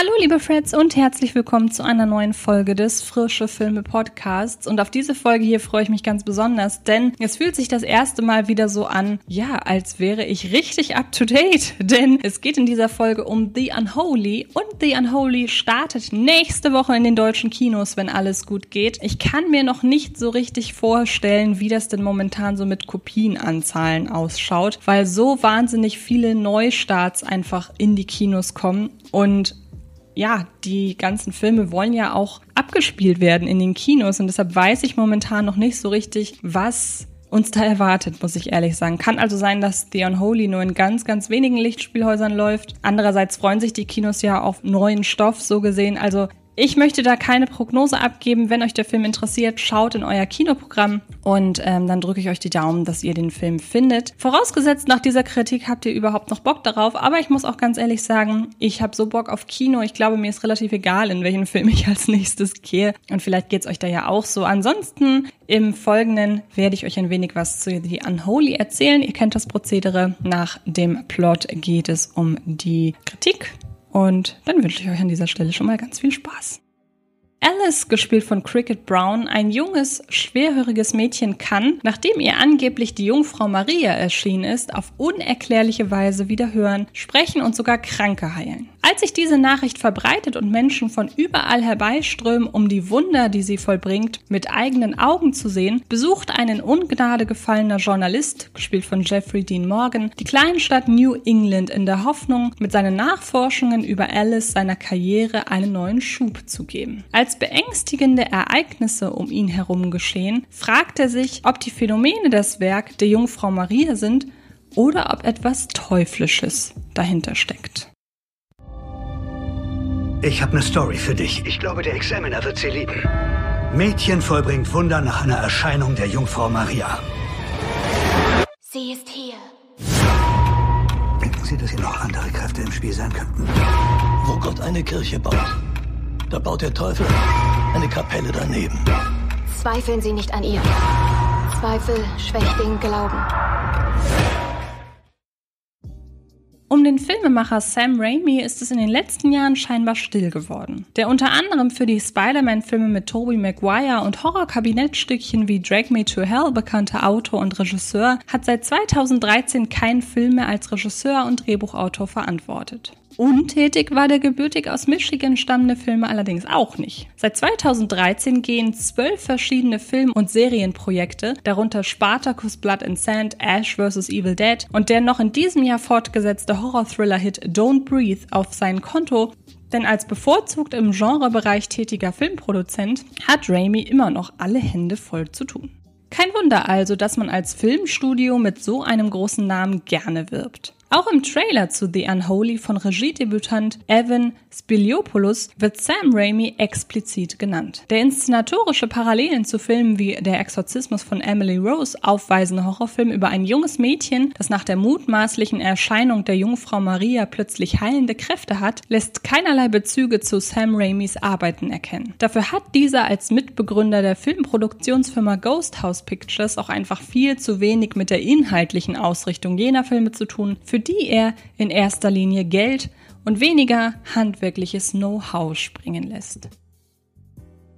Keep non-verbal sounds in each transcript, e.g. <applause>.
Hallo liebe Freds und herzlich willkommen zu einer neuen Folge des Frische Filme Podcasts. Und auf diese Folge hier freue ich mich ganz besonders, denn es fühlt sich das erste Mal wieder so an, ja, als wäre ich richtig up to date. <laughs> Denn es geht in dieser Folge um The Unholy und The Unholy startet nächste Woche in den deutschen Kinos, wenn alles gut geht. Ich kann mir noch nicht so richtig vorstellen, wie das denn momentan so mit Kopienanzahlen ausschaut, weil so wahnsinnig viele Neustarts einfach in die Kinos kommen und ja, die ganzen Filme wollen ja auch abgespielt werden in den Kinos und deshalb weiß ich momentan noch nicht so richtig, was uns da erwartet, muss ich ehrlich sagen. Kann also sein, dass The Unholy nur in ganz, ganz wenigen Lichtspielhäusern läuft. Andererseits freuen sich die Kinos ja auf neuen Stoff, so gesehen. Also ich möchte da keine Prognose abgeben. Wenn euch der Film interessiert, schaut in euer Kinoprogramm und ähm, dann drücke ich euch die Daumen, dass ihr den Film findet. Vorausgesetzt, nach dieser Kritik habt ihr überhaupt noch Bock darauf. Aber ich muss auch ganz ehrlich sagen, ich habe so Bock auf Kino. Ich glaube, mir ist relativ egal, in welchen Film ich als nächstes gehe. Und vielleicht geht's euch da ja auch so. Ansonsten im Folgenden werde ich euch ein wenig was zu The Unholy erzählen. Ihr kennt das Prozedere. Nach dem Plot geht es um die Kritik und dann wünsche ich euch an dieser Stelle schon mal ganz viel Spaß. Alice, gespielt von Cricket Brown, ein junges, schwerhöriges Mädchen kann, nachdem ihr angeblich die Jungfrau Maria erschienen ist, auf unerklärliche Weise wieder hören, sprechen und sogar Kranke heilen. Als sich diese Nachricht verbreitet und Menschen von überall herbeiströmen, um die Wunder, die sie vollbringt, mit eigenen Augen zu sehen, besucht ein in Ungnade gefallener Journalist, gespielt von Jeffrey Dean Morgan, die Kleinstadt New England in der Hoffnung, mit seinen Nachforschungen über Alice seiner Karriere einen neuen Schub zu geben. Als beängstigende Ereignisse um ihn herum geschehen, fragt er sich, ob die Phänomene das Werk der Jungfrau Maria sind oder ob etwas Teuflisches dahinter steckt. Ich habe eine Story für dich. Ich glaube, der Examiner wird sie lieben. Mädchen vollbringt Wunder nach einer Erscheinung der Jungfrau Maria. Sie ist hier. Denken Sie, dass hier noch andere Kräfte im Spiel sein könnten? Wo Gott eine Kirche baut, da baut der Teufel eine Kapelle daneben. Zweifeln Sie nicht an ihr. Zweifel schwächt den Glauben. Um den Filmemacher Sam Raimi ist es in den letzten Jahren scheinbar still geworden. Der unter anderem für die Spider-Man-Filme mit Tobey Maguire und Horror-Kabinettstückchen wie Drag Me to Hell bekannte Autor und Regisseur hat seit 2013 keinen Film mehr als Regisseur und Drehbuchautor verantwortet. Untätig war der gebürtig aus Michigan stammende Filme allerdings auch nicht. Seit 2013 gehen zwölf verschiedene Film- und Serienprojekte, darunter Spartacus Blood and Sand, Ash vs. Evil Dead und der noch in diesem Jahr fortgesetzte Horror-Thriller-Hit Don't Breathe auf sein Konto, denn als bevorzugt im Genrebereich tätiger Filmproduzent hat Raimi immer noch alle Hände voll zu tun. Kein Wunder also, dass man als Filmstudio mit so einem großen Namen gerne wirbt. Auch im Trailer zu The Unholy von Regiedebütant Evan Spiliopoulos wird Sam Raimi explizit genannt. Der inszenatorische Parallelen zu Filmen wie Der Exorzismus von Emily Rose aufweisende Horrorfilm über ein junges Mädchen, das nach der mutmaßlichen Erscheinung der Jungfrau Maria plötzlich heilende Kräfte hat, lässt keinerlei Bezüge zu Sam Raimis Arbeiten erkennen. Dafür hat dieser als Mitbegründer der Filmproduktionsfirma Ghost House Pictures auch einfach viel zu wenig mit der inhaltlichen Ausrichtung jener Filme zu tun, für für die er in erster Linie Geld und weniger handwerkliches Know-how springen lässt.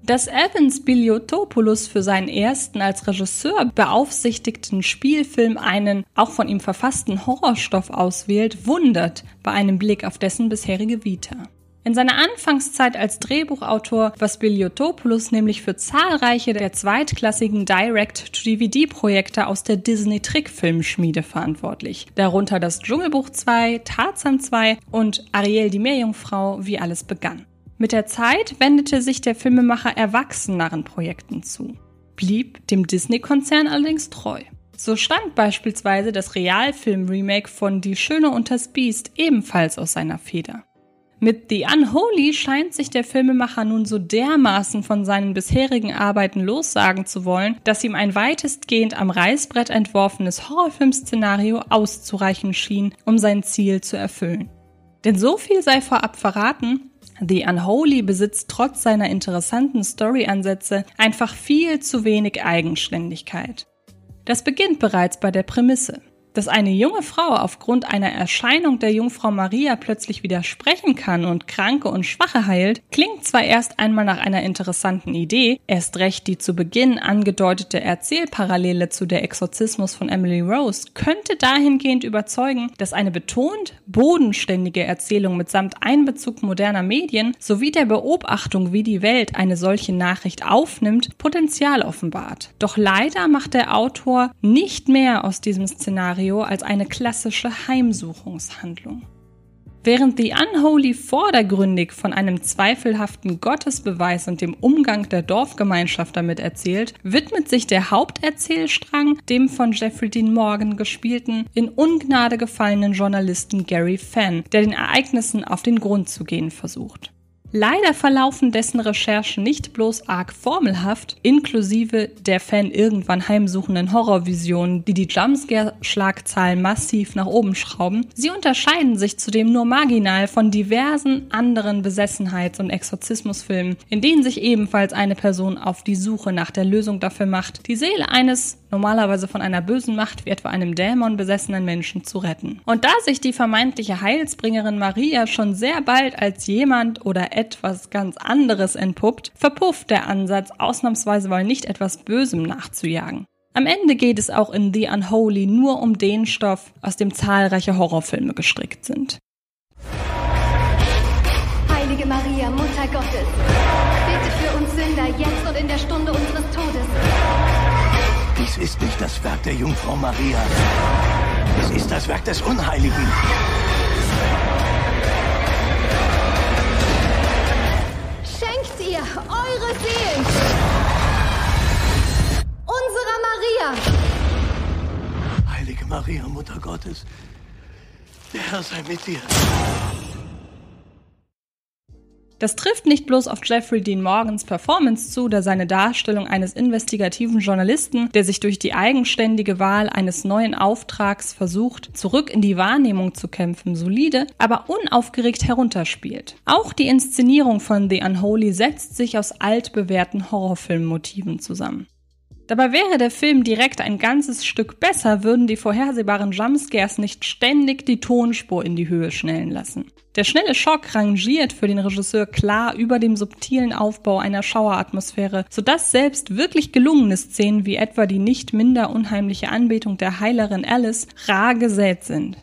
Dass Evans Biliotopoulos für seinen ersten als Regisseur beaufsichtigten Spielfilm einen auch von ihm verfassten Horrorstoff auswählt, wundert bei einem Blick auf dessen bisherige Vita. In seiner Anfangszeit als Drehbuchautor war Spiliotopoulos nämlich für zahlreiche der zweitklassigen Direct-to-DVD-Projekte aus der Disney-Trickfilmschmiede verantwortlich, darunter das Dschungelbuch 2, Tarzan 2 und Ariel die Meerjungfrau, wie alles begann. Mit der Zeit wendete sich der Filmemacher erwachseneren Projekten zu, blieb dem Disney-Konzern allerdings treu. So stand beispielsweise das Realfilm-Remake von Die Schöne und das Biest ebenfalls aus seiner Feder. Mit The Unholy scheint sich der Filmemacher nun so dermaßen von seinen bisherigen Arbeiten lossagen zu wollen, dass ihm ein weitestgehend am Reißbrett entworfenes Horrorfilmszenario auszureichen schien, um sein Ziel zu erfüllen. Denn so viel sei vorab verraten, The Unholy besitzt trotz seiner interessanten Storyansätze einfach viel zu wenig Eigenständigkeit. Das beginnt bereits bei der Prämisse. Dass eine junge Frau aufgrund einer Erscheinung der Jungfrau Maria plötzlich wieder sprechen kann und Kranke und Schwache heilt, klingt zwar erst einmal nach einer interessanten Idee, erst recht die zu Beginn angedeutete Erzählparallele zu der Exorzismus von Emily Rose könnte dahingehend überzeugen, dass eine betont bodenständige Erzählung mitsamt Einbezug moderner Medien sowie der Beobachtung, wie die Welt eine solche Nachricht aufnimmt, Potenzial offenbart. Doch leider macht der Autor nicht mehr aus diesem Szenario Szenario als eine klassische Heimsuchungshandlung. Während The Unholy vordergründig von einem zweifelhaften Gottesbeweis und dem Umgang der Dorfgemeinschaft damit erzählt, widmet sich der Haupterzählstrang dem von Jeffrey Dean Morgan gespielten, in Ungnade gefallenen Journalisten Gary Fenn, der den Ereignissen auf den Grund zu gehen versucht. Leider verlaufen dessen Recherchen nicht bloß arg formelhaft, inklusive der Fan irgendwann heimsuchenden Horrorvisionen, die die Jumpscare-Schlagzahlen massiv nach oben schrauben. Sie unterscheiden sich zudem nur marginal von diversen anderen Besessenheits- und Exorzismusfilmen, in denen sich ebenfalls eine Person auf die Suche nach der Lösung dafür macht, die Seele eines normalerweise von einer bösen Macht wie etwa einem Dämon besessenen Menschen zu retten. Und da sich die vermeintliche Heilsbringerin Maria schon sehr bald als jemand oder etwas ganz anderes entpuppt, verpufft der Ansatz, ausnahmsweise mal nicht etwas Bösem nachzujagen. Am Ende geht es auch in The Unholy nur um den Stoff, aus dem zahlreiche Horrorfilme gestrickt sind. Heilige Maria, Mutter Gottes, bitte für uns Sünder jetzt und in der Stunde unseres Todes. Dies ist nicht das Werk der Jungfrau Maria. Es ist das Werk des Unheiligen. Maria, Mutter Gottes, der Herr sei mit dir. Das trifft nicht bloß auf Jeffrey Dean Morgans Performance zu, da seine Darstellung eines investigativen Journalisten, der sich durch die eigenständige Wahl eines neuen Auftrags versucht, zurück in die Wahrnehmung zu kämpfen, solide, aber unaufgeregt herunterspielt. Auch die Inszenierung von The Unholy setzt sich aus altbewährten Horrorfilmmotiven zusammen. Dabei wäre der Film direkt ein ganzes Stück besser, würden die vorhersehbaren Jumpscares nicht ständig die Tonspur in die Höhe schnellen lassen. Der schnelle Schock rangiert für den Regisseur klar über dem subtilen Aufbau einer Schaueratmosphäre, sodass selbst wirklich gelungene Szenen wie etwa die nicht minder unheimliche Anbetung der Heilerin Alice rar gesät sind.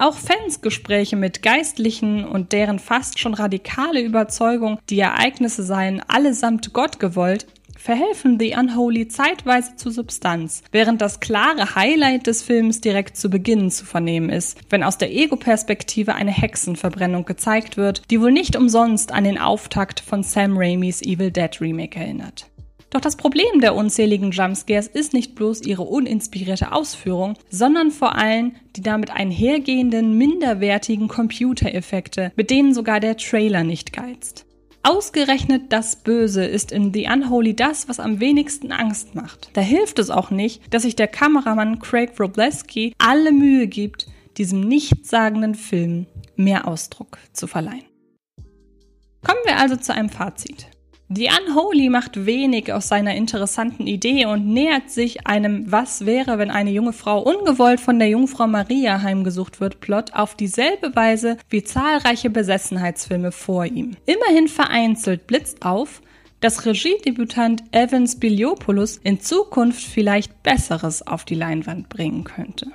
Auch Fansgespräche mit Geistlichen und deren fast schon radikale Überzeugung, die Ereignisse seien allesamt Gott gewollt, verhelfen The Unholy zeitweise zu Substanz, während das klare Highlight des Films direkt zu Beginn zu vernehmen ist, wenn aus der Ego-Perspektive eine Hexenverbrennung gezeigt wird, die wohl nicht umsonst an den Auftakt von Sam Raimis Evil Dead Remake erinnert. Doch das Problem der unzähligen Jumpscares ist nicht bloß ihre uninspirierte Ausführung, sondern vor allem die damit einhergehenden minderwertigen Computereffekte, mit denen sogar der Trailer nicht geizt. Ausgerechnet das Böse ist in The Unholy das, was am wenigsten Angst macht. Da hilft es auch nicht, dass sich der Kameramann Craig Robleski alle Mühe gibt, diesem nichtssagenden Film mehr Ausdruck zu verleihen. Kommen wir also zu einem Fazit. The Unholy macht wenig aus seiner interessanten Idee und nähert sich einem Was wäre, wenn eine junge Frau ungewollt von der Jungfrau Maria heimgesucht wird, Plot auf dieselbe Weise wie zahlreiche Besessenheitsfilme vor ihm. Immerhin vereinzelt blitzt auf, dass Regiedebütant Evans Biliopoulos in Zukunft vielleicht Besseres auf die Leinwand bringen könnte.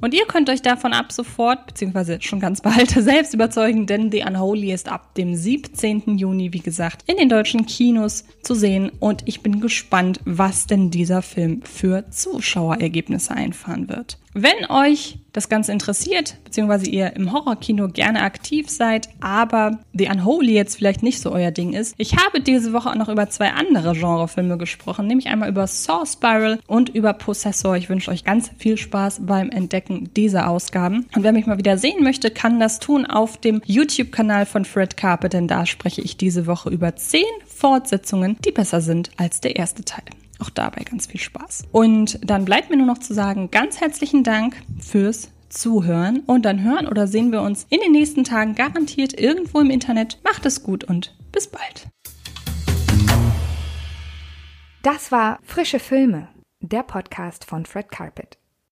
Und ihr könnt euch davon ab sofort, beziehungsweise schon ganz bald, <laughs> selbst überzeugen, denn The Unholy ist ab dem 17. Juni, wie gesagt, in den deutschen Kinos zu sehen. Und ich bin gespannt, was denn dieser Film für Zuschauerergebnisse einfahren wird. Wenn euch das Ganze interessiert, beziehungsweise ihr im Horrorkino gerne aktiv seid, aber The Unholy jetzt vielleicht nicht so euer Ding ist, ich habe diese Woche auch noch über zwei andere Genrefilme gesprochen, nämlich einmal über Saw Spiral und über Possessor. Ich wünsche euch ganz viel Spaß beim Entdecken dieser Ausgaben. Und wer mich mal wieder sehen möchte, kann das tun auf dem YouTube-Kanal von Fred Carpet, denn da spreche ich diese Woche über zehn Fortsetzungen, die besser sind als der erste Teil. Auch dabei ganz viel Spaß. Und dann bleibt mir nur noch zu sagen, ganz herzlichen Dank fürs Zuhören und dann hören oder sehen wir uns in den nächsten Tagen garantiert irgendwo im Internet. Macht es gut und bis bald. Das war Frische Filme, der Podcast von Fred Carpet.